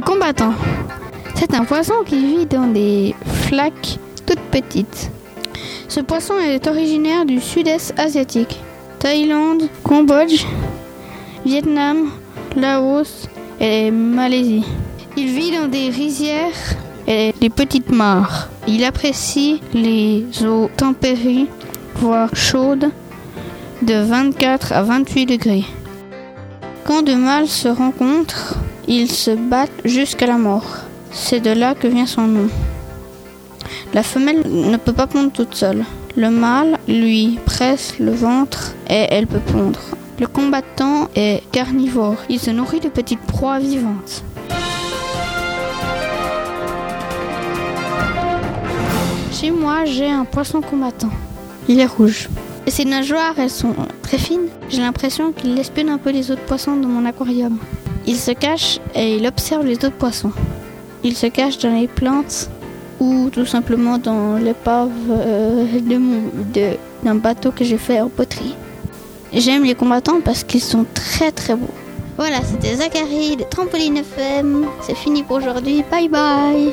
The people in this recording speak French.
combattant. C'est un poisson qui vit dans des flaques toutes petites. Ce poisson est originaire du sud-est asiatique. Thaïlande, Cambodge, Vietnam, Laos et Malaisie. Il vit dans des rizières et des petites mares. Il apprécie les eaux tempérées, voire chaudes, de 24 à 28 degrés. Quand deux mâles se rencontrent, ils se battent jusqu'à la mort. C'est de là que vient son nom. La femelle ne peut pas pondre toute seule. Le mâle lui presse le ventre et elle peut pondre. Le combattant est carnivore. Il se nourrit de petites proies vivantes. Chez moi, j'ai un poisson combattant. Il est rouge. Ses nageoires, elles sont très fines. J'ai l'impression qu'il espionne un peu les autres poissons dans mon aquarium. Il se cache et il observe les autres poissons. Il se cache dans les plantes ou tout simplement dans l'épave euh, d'un bateau que j'ai fait en poterie. J'aime les combattants parce qu'ils sont très très beaux. Voilà, c'était Zachary de Trampoline FM. C'est fini pour aujourd'hui. Bye bye.